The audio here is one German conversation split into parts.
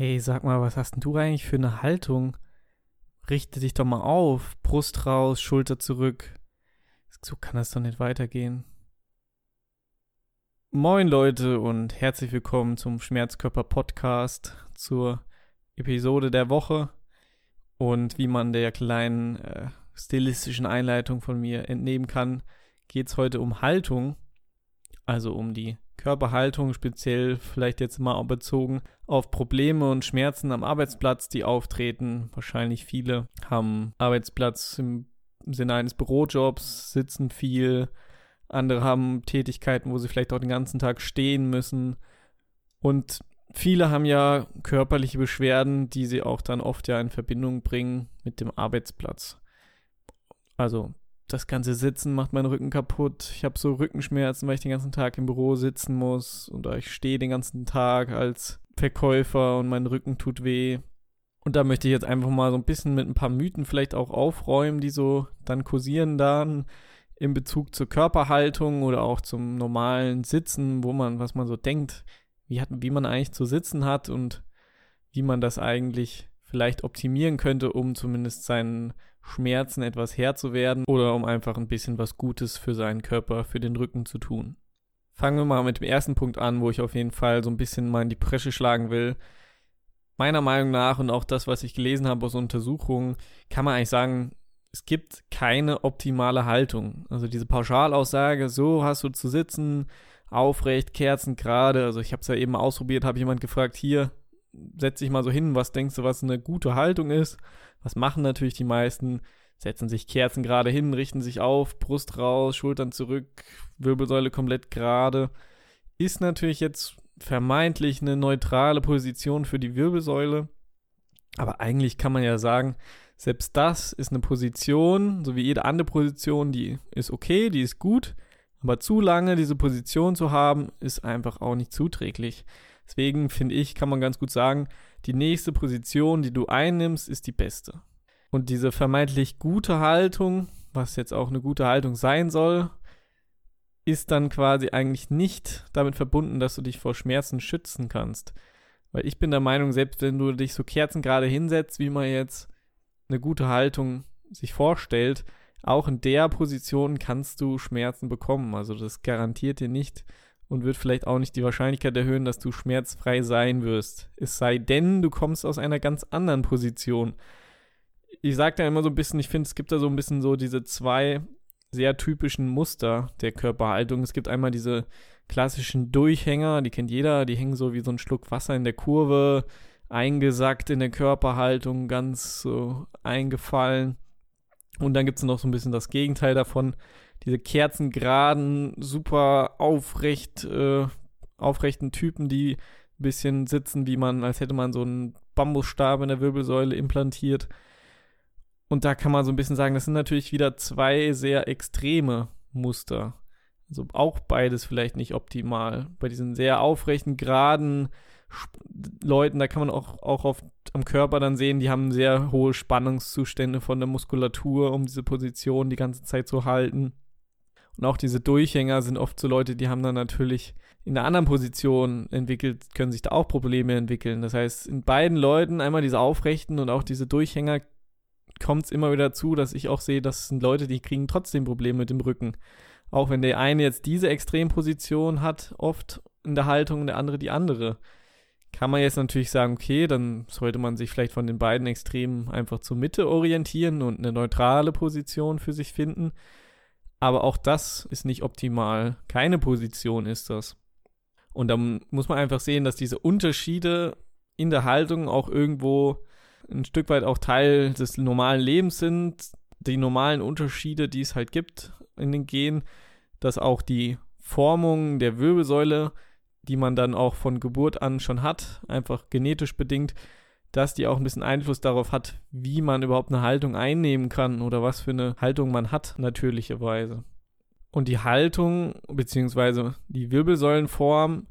Hey, sag mal, was hast denn du eigentlich für eine Haltung? Richte dich doch mal auf. Brust raus, Schulter zurück. So kann das doch nicht weitergehen. Moin Leute und herzlich willkommen zum Schmerzkörper Podcast zur Episode der Woche. Und wie man der kleinen äh, stilistischen Einleitung von mir entnehmen kann, geht es heute um Haltung, also um die Körperhaltung, speziell vielleicht jetzt mal bezogen auf Probleme und Schmerzen am Arbeitsplatz, die auftreten. Wahrscheinlich viele haben Arbeitsplatz im Sinne eines Bürojobs, sitzen viel. Andere haben Tätigkeiten, wo sie vielleicht auch den ganzen Tag stehen müssen. Und viele haben ja körperliche Beschwerden, die sie auch dann oft ja in Verbindung bringen mit dem Arbeitsplatz. Also das ganze Sitzen macht meinen Rücken kaputt. Ich habe so Rückenschmerzen, weil ich den ganzen Tag im Büro sitzen muss oder ich stehe den ganzen Tag als Verkäufer und mein Rücken tut weh. Und da möchte ich jetzt einfach mal so ein bisschen mit ein paar Mythen vielleicht auch aufräumen, die so dann kursieren dann in Bezug zur Körperhaltung oder auch zum normalen Sitzen, wo man, was man so denkt, wie, hat, wie man eigentlich zu sitzen hat und wie man das eigentlich vielleicht optimieren könnte, um zumindest seinen Schmerzen etwas Herr zu werden oder um einfach ein bisschen was Gutes für seinen Körper, für den Rücken zu tun. Fangen wir mal mit dem ersten Punkt an, wo ich auf jeden Fall so ein bisschen mal in die Presche schlagen will. Meiner Meinung nach und auch das, was ich gelesen habe aus Untersuchungen, kann man eigentlich sagen, es gibt keine optimale Haltung. Also diese Pauschalaussage, so hast du zu sitzen, aufrecht, Kerzen gerade. Also ich habe es ja eben ausprobiert, habe jemand gefragt, hier, setz dich mal so hin, was denkst du, was eine gute Haltung ist? Was machen natürlich die meisten? Setzen sich Kerzen gerade hin, richten sich auf, Brust raus, Schultern zurück, Wirbelsäule komplett gerade. Ist natürlich jetzt vermeintlich eine neutrale Position für die Wirbelsäule. Aber eigentlich kann man ja sagen, selbst das ist eine Position, so wie jede andere Position, die ist okay, die ist gut. Aber zu lange diese Position zu haben, ist einfach auch nicht zuträglich. Deswegen finde ich, kann man ganz gut sagen, die nächste Position, die du einnimmst, ist die beste. Und diese vermeintlich gute Haltung, was jetzt auch eine gute Haltung sein soll, ist dann quasi eigentlich nicht damit verbunden, dass du dich vor Schmerzen schützen kannst. Weil ich bin der Meinung, selbst wenn du dich so kerzengerade hinsetzt, wie man jetzt eine gute Haltung sich vorstellt, auch in der Position kannst du Schmerzen bekommen. Also das garantiert dir nicht, und wird vielleicht auch nicht die Wahrscheinlichkeit erhöhen, dass du schmerzfrei sein wirst. Es sei denn, du kommst aus einer ganz anderen Position. Ich sage da immer so ein bisschen, ich finde, es gibt da so ein bisschen so diese zwei sehr typischen Muster der Körperhaltung. Es gibt einmal diese klassischen Durchhänger, die kennt jeder, die hängen so wie so ein Schluck Wasser in der Kurve, eingesackt in der Körperhaltung, ganz so eingefallen. Und dann gibt es noch so ein bisschen das Gegenteil davon, diese kerzengeraden, super aufrecht, äh, aufrechten Typen, die ein bisschen sitzen, wie man, als hätte man so einen Bambusstab in der Wirbelsäule implantiert. Und da kann man so ein bisschen sagen, das sind natürlich wieder zwei sehr extreme Muster. Also auch beides vielleicht nicht optimal. Bei diesen sehr aufrechten, geraden Leuten, da kann man auch, auch oft am Körper dann sehen, die haben sehr hohe Spannungszustände von der Muskulatur, um diese Position die ganze Zeit zu halten. Und auch diese Durchhänger sind oft so Leute, die haben dann natürlich in einer anderen Position entwickelt, können sich da auch Probleme entwickeln. Das heißt, in beiden Leuten, einmal diese Aufrechten und auch diese Durchhänger, kommt es immer wieder zu, dass ich auch sehe, das sind Leute, die kriegen trotzdem Probleme mit dem Rücken. Auch wenn der eine jetzt diese Extremposition hat, oft in der Haltung und der andere die andere. Kann man jetzt natürlich sagen, okay, dann sollte man sich vielleicht von den beiden Extremen einfach zur Mitte orientieren und eine neutrale Position für sich finden. Aber auch das ist nicht optimal. Keine Position ist das. Und dann muss man einfach sehen, dass diese Unterschiede in der Haltung auch irgendwo ein Stück weit auch Teil des normalen Lebens sind. Die normalen Unterschiede, die es halt gibt in den Genen, dass auch die Formung der Wirbelsäule, die man dann auch von Geburt an schon hat, einfach genetisch bedingt, dass die auch ein bisschen Einfluss darauf hat, wie man überhaupt eine Haltung einnehmen kann oder was für eine Haltung man hat, natürlicherweise. Und die Haltung beziehungsweise die Wirbelsäulenform,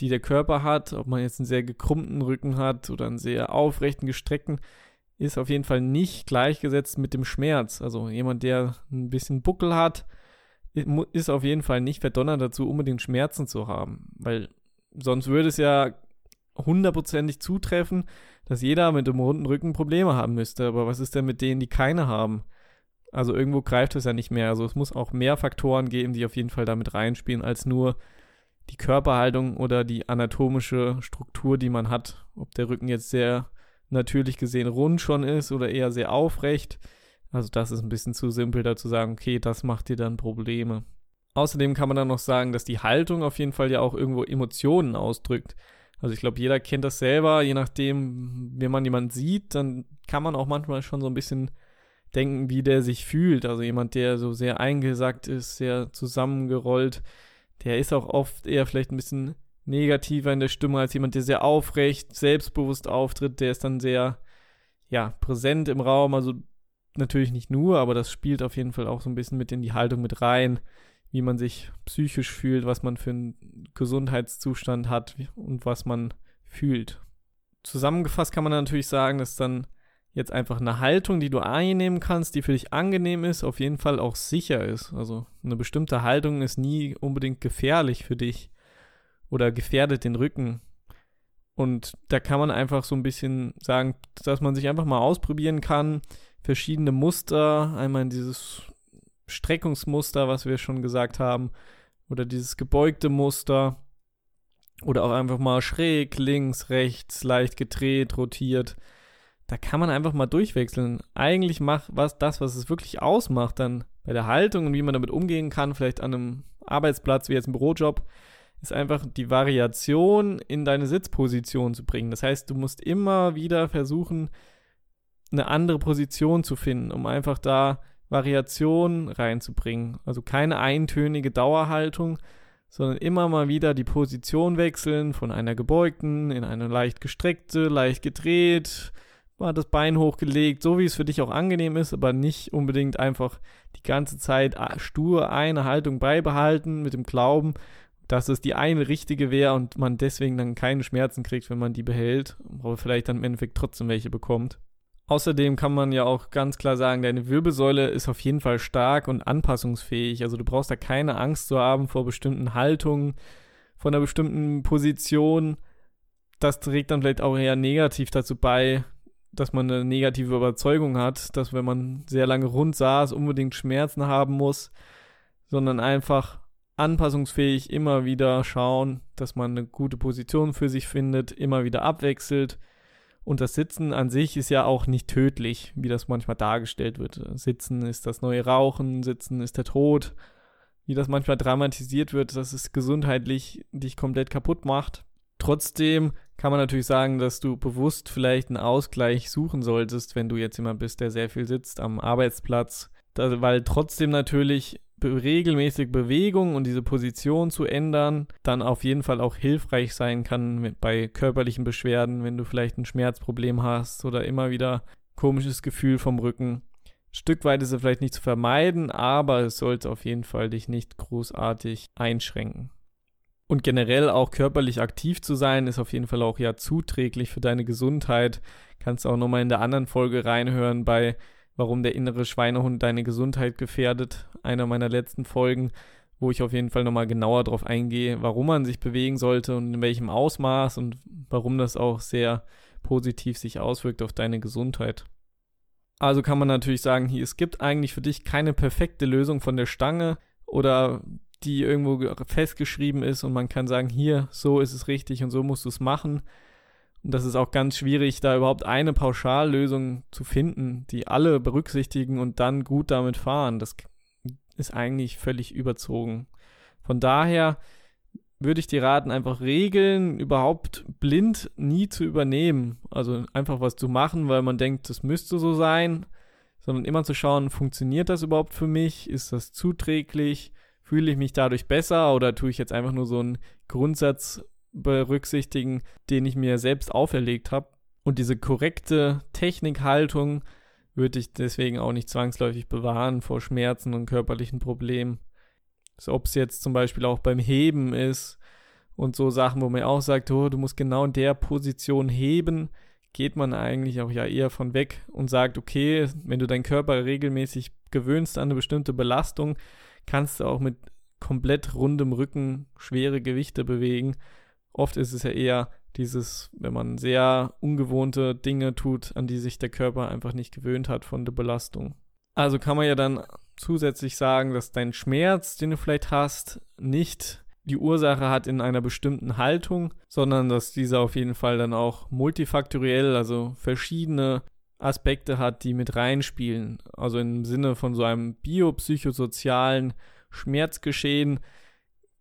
die der Körper hat, ob man jetzt einen sehr gekrummten Rücken hat oder einen sehr aufrechten, gestreckten, ist auf jeden Fall nicht gleichgesetzt mit dem Schmerz. Also jemand, der ein bisschen Buckel hat, ist auf jeden Fall nicht verdonnert dazu, unbedingt Schmerzen zu haben, weil sonst würde es ja hundertprozentig zutreffen, dass jeder mit dem runden Rücken Probleme haben müsste. Aber was ist denn mit denen, die keine haben? Also irgendwo greift es ja nicht mehr. Also es muss auch mehr Faktoren geben, die auf jeden Fall damit reinspielen, als nur die Körperhaltung oder die anatomische Struktur, die man hat. Ob der Rücken jetzt sehr natürlich gesehen rund schon ist oder eher sehr aufrecht. Also das ist ein bisschen zu simpel, da zu sagen, okay, das macht dir dann Probleme. Außerdem kann man dann noch sagen, dass die Haltung auf jeden Fall ja auch irgendwo Emotionen ausdrückt. Also ich glaube, jeder kennt das selber, je nachdem, wie man jemanden sieht, dann kann man auch manchmal schon so ein bisschen denken, wie der sich fühlt. Also jemand, der so sehr eingesackt ist, sehr zusammengerollt, der ist auch oft eher vielleicht ein bisschen negativer in der Stimme als jemand, der sehr aufrecht, selbstbewusst auftritt. Der ist dann sehr, ja, präsent im Raum. Also natürlich nicht nur, aber das spielt auf jeden Fall auch so ein bisschen mit in die Haltung mit rein, wie man sich psychisch fühlt, was man für einen Gesundheitszustand hat und was man fühlt. Zusammengefasst kann man natürlich sagen, dass dann jetzt einfach eine Haltung, die du einnehmen kannst, die für dich angenehm ist, auf jeden Fall auch sicher ist. Also eine bestimmte Haltung ist nie unbedingt gefährlich für dich oder gefährdet den Rücken. Und da kann man einfach so ein bisschen sagen, dass man sich einfach mal ausprobieren kann, verschiedene Muster, einmal in dieses Streckungsmuster, was wir schon gesagt haben, oder dieses gebeugte Muster, oder auch einfach mal schräg, links, rechts, leicht gedreht, rotiert. Da kann man einfach mal durchwechseln. Eigentlich macht was das, was es wirklich ausmacht, dann bei der Haltung und wie man damit umgehen kann, vielleicht an einem Arbeitsplatz wie jetzt ein Bürojob, ist einfach die Variation in deine Sitzposition zu bringen. Das heißt, du musst immer wieder versuchen, eine andere Position zu finden, um einfach da Variation reinzubringen. Also keine eintönige Dauerhaltung, sondern immer mal wieder die Position wechseln von einer gebeugten in eine leicht gestreckte, leicht gedreht, mal das Bein hochgelegt, so wie es für dich auch angenehm ist, aber nicht unbedingt einfach die ganze Zeit stur eine Haltung beibehalten mit dem Glauben, dass es die eine richtige wäre und man deswegen dann keine Schmerzen kriegt, wenn man die behält, aber vielleicht dann im Endeffekt trotzdem welche bekommt. Außerdem kann man ja auch ganz klar sagen, deine Wirbelsäule ist auf jeden Fall stark und anpassungsfähig. Also du brauchst da keine Angst zu haben vor bestimmten Haltungen, von einer bestimmten Position. Das trägt dann vielleicht auch eher negativ dazu bei, dass man eine negative Überzeugung hat, dass wenn man sehr lange rund saß, unbedingt Schmerzen haben muss, sondern einfach anpassungsfähig immer wieder schauen, dass man eine gute Position für sich findet, immer wieder abwechselt. Und das Sitzen an sich ist ja auch nicht tödlich, wie das manchmal dargestellt wird. Sitzen ist das neue Rauchen, Sitzen ist der Tod. Wie das manchmal dramatisiert wird, dass es gesundheitlich dich komplett kaputt macht. Trotzdem kann man natürlich sagen, dass du bewusst vielleicht einen Ausgleich suchen solltest, wenn du jetzt jemand bist, der sehr viel sitzt am Arbeitsplatz. Weil trotzdem natürlich regelmäßig Bewegung und diese Position zu ändern, dann auf jeden Fall auch hilfreich sein kann mit, bei körperlichen Beschwerden, wenn du vielleicht ein Schmerzproblem hast oder immer wieder komisches Gefühl vom Rücken. Ein Stück weit ist es vielleicht nicht zu vermeiden, aber es sollte auf jeden Fall dich nicht großartig einschränken. Und generell auch körperlich aktiv zu sein, ist auf jeden Fall auch ja zuträglich für deine Gesundheit. Kannst auch nochmal in der anderen Folge reinhören bei warum der innere Schweinehund deine Gesundheit gefährdet. Einer meiner letzten Folgen, wo ich auf jeden Fall nochmal genauer darauf eingehe, warum man sich bewegen sollte und in welchem Ausmaß und warum das auch sehr positiv sich auswirkt auf deine Gesundheit. Also kann man natürlich sagen, hier, es gibt eigentlich für dich keine perfekte Lösung von der Stange oder die irgendwo festgeschrieben ist und man kann sagen, hier, so ist es richtig und so musst du es machen. Und das ist auch ganz schwierig, da überhaupt eine Pauschallösung zu finden, die alle berücksichtigen und dann gut damit fahren. Das ist eigentlich völlig überzogen. Von daher würde ich dir raten, einfach Regeln überhaupt blind nie zu übernehmen. Also einfach was zu machen, weil man denkt, das müsste so sein, sondern immer zu schauen, funktioniert das überhaupt für mich? Ist das zuträglich? Fühle ich mich dadurch besser oder tue ich jetzt einfach nur so einen Grundsatz berücksichtigen, den ich mir selbst auferlegt habe. Und diese korrekte Technikhaltung würde ich deswegen auch nicht zwangsläufig bewahren vor Schmerzen und körperlichen Problemen. So, Ob es jetzt zum Beispiel auch beim Heben ist und so Sachen, wo man auch sagt, oh, du musst genau in der Position heben, geht man eigentlich auch ja eher von weg und sagt, okay, wenn du deinen Körper regelmäßig gewöhnst an eine bestimmte Belastung, kannst du auch mit komplett rundem Rücken schwere Gewichte bewegen Oft ist es ja eher Dieses, wenn man sehr ungewohnte Dinge tut, an die sich der Körper einfach nicht gewöhnt hat von der Belastung. Also kann man ja dann zusätzlich sagen, dass dein Schmerz, den du vielleicht hast, nicht die Ursache hat in einer bestimmten Haltung, sondern dass dieser auf jeden Fall dann auch multifaktoriell, also verschiedene Aspekte hat, die mit reinspielen. Also im Sinne von so einem biopsychosozialen Schmerzgeschehen,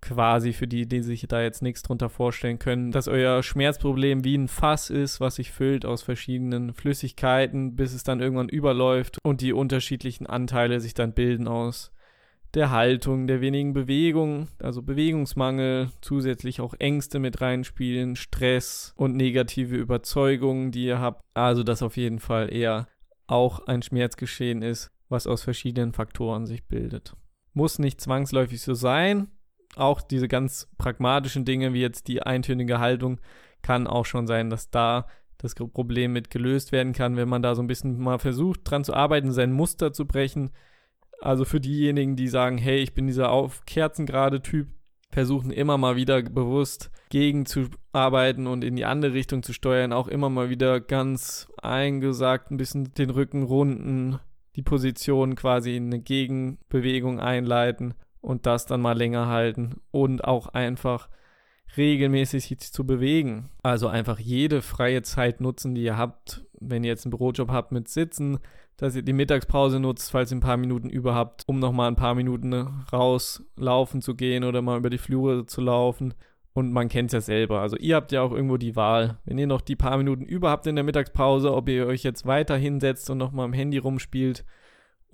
quasi für die, die sich da jetzt nichts drunter vorstellen können, dass euer Schmerzproblem wie ein Fass ist, was sich füllt aus verschiedenen Flüssigkeiten, bis es dann irgendwann überläuft und die unterschiedlichen Anteile sich dann bilden aus der Haltung, der wenigen Bewegung, also Bewegungsmangel, zusätzlich auch Ängste mit reinspielen, Stress und negative Überzeugungen, die ihr habt. Also das auf jeden Fall eher auch ein Schmerzgeschehen ist, was aus verschiedenen Faktoren sich bildet. Muss nicht zwangsläufig so sein. Auch diese ganz pragmatischen Dinge, wie jetzt die eintönige Haltung, kann auch schon sein, dass da das Problem mit gelöst werden kann, wenn man da so ein bisschen mal versucht, dran zu arbeiten, sein Muster zu brechen. Also für diejenigen, die sagen, hey, ich bin dieser auf Kerzen gerade Typ, versuchen immer mal wieder bewusst gegen zu arbeiten und in die andere Richtung zu steuern, auch immer mal wieder ganz eingesagt ein bisschen den Rücken runden, die Position quasi in eine Gegenbewegung einleiten und das dann mal länger halten und auch einfach regelmäßig sich zu bewegen. Also einfach jede freie Zeit nutzen, die ihr habt. Wenn ihr jetzt einen Bürojob habt mit Sitzen, dass ihr die Mittagspause nutzt, falls ihr ein paar Minuten über habt, um nochmal ein paar Minuten rauslaufen zu gehen oder mal über die Flure zu laufen. Und man kennt es ja selber. Also ihr habt ja auch irgendwo die Wahl. Wenn ihr noch die paar Minuten über habt in der Mittagspause, ob ihr euch jetzt weiter hinsetzt und nochmal am Handy rumspielt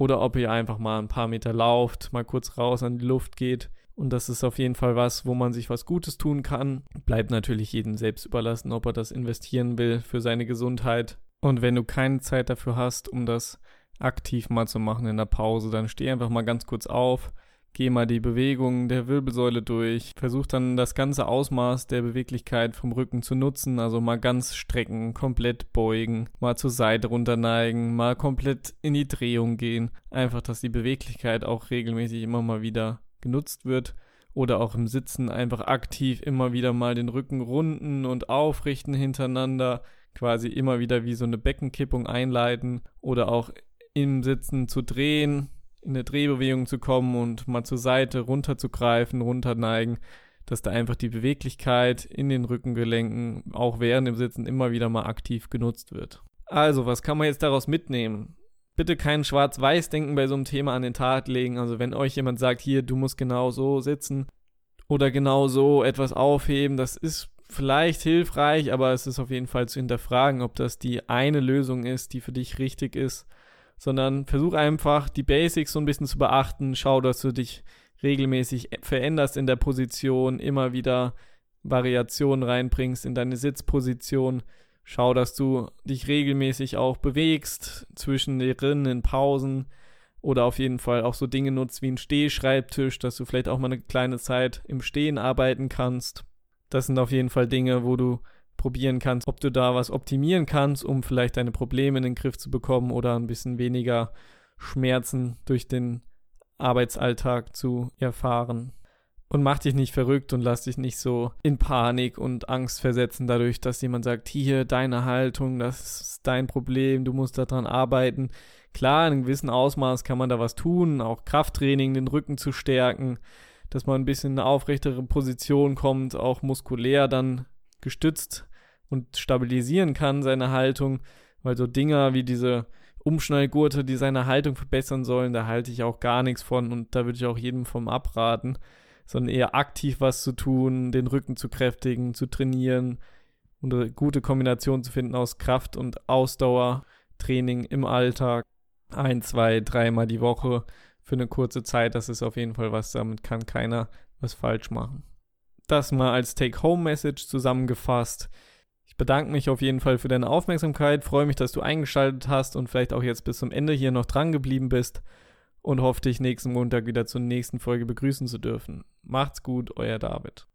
oder ob ihr einfach mal ein paar Meter lauft, mal kurz raus an die Luft geht. Und das ist auf jeden Fall was, wo man sich was Gutes tun kann. Bleibt natürlich jedem selbst überlassen, ob er das investieren will für seine Gesundheit und wenn du keine Zeit dafür hast, um das aktiv mal zu machen in der Pause, dann steh einfach mal ganz kurz auf, geh mal die Bewegungen der Wirbelsäule durch, versuch dann das ganze Ausmaß der Beweglichkeit vom Rücken zu nutzen, also mal ganz strecken, komplett beugen, mal zur Seite runterneigen, mal komplett in die Drehung gehen, einfach, dass die Beweglichkeit auch regelmäßig immer mal wieder genutzt wird oder auch im Sitzen einfach aktiv immer wieder mal den Rücken runden und aufrichten hintereinander, quasi immer wieder wie so eine Beckenkippung einleiten oder auch im Sitzen zu drehen, in eine Drehbewegung zu kommen und mal zur Seite runterzugreifen, runterneigen, dass da einfach die Beweglichkeit in den Rückengelenken auch während dem Sitzen immer wieder mal aktiv genutzt wird. Also, was kann man jetzt daraus mitnehmen? Bitte kein Schwarz-Weiß-Denken bei so einem Thema an den Tag legen. Also, wenn euch jemand sagt, hier, du musst genau so sitzen oder genau so etwas aufheben, das ist vielleicht hilfreich, aber es ist auf jeden Fall zu hinterfragen, ob das die eine Lösung ist, die für dich richtig ist, sondern versuch einfach die Basics so ein bisschen zu beachten, schau, dass du dich regelmäßig veränderst in der Position, immer wieder Variationen reinbringst in deine Sitzposition. Schau, dass du dich regelmäßig auch bewegst zwischen den Rinnen in Pausen oder auf jeden Fall auch so Dinge nutzt wie ein Stehschreibtisch, dass du vielleicht auch mal eine kleine Zeit im Stehen arbeiten kannst. Das sind auf jeden Fall Dinge, wo du probieren kannst, ob du da was optimieren kannst, um vielleicht deine Probleme in den Griff zu bekommen oder ein bisschen weniger Schmerzen durch den Arbeitsalltag zu erfahren. Und mach dich nicht verrückt und lass dich nicht so in Panik und Angst versetzen dadurch, dass jemand sagt, hier, deine Haltung, das ist dein Problem, du musst daran arbeiten. Klar, in einem gewissen Ausmaß kann man da was tun, auch Krafttraining, den Rücken zu stärken, dass man ein bisschen in eine aufrechtere Position kommt, auch muskulär dann gestützt und stabilisieren kann, seine Haltung, weil so Dinger wie diese Umschnallgurte, die seine Haltung verbessern sollen, da halte ich auch gar nichts von und da würde ich auch jedem vom abraten, sondern eher aktiv was zu tun, den Rücken zu kräftigen, zu trainieren und eine gute Kombination zu finden aus Kraft und Ausdauertraining im Alltag. Ein, zwei, dreimal die Woche für eine kurze Zeit. Das ist auf jeden Fall was, damit kann keiner was falsch machen. Das mal als Take-Home-Message zusammengefasst. Ich bedanke mich auf jeden Fall für deine Aufmerksamkeit, freue mich, dass du eingeschaltet hast und vielleicht auch jetzt bis zum Ende hier noch dran geblieben bist und hoffe dich nächsten Montag wieder zur nächsten Folge begrüßen zu dürfen. Macht's gut, euer David.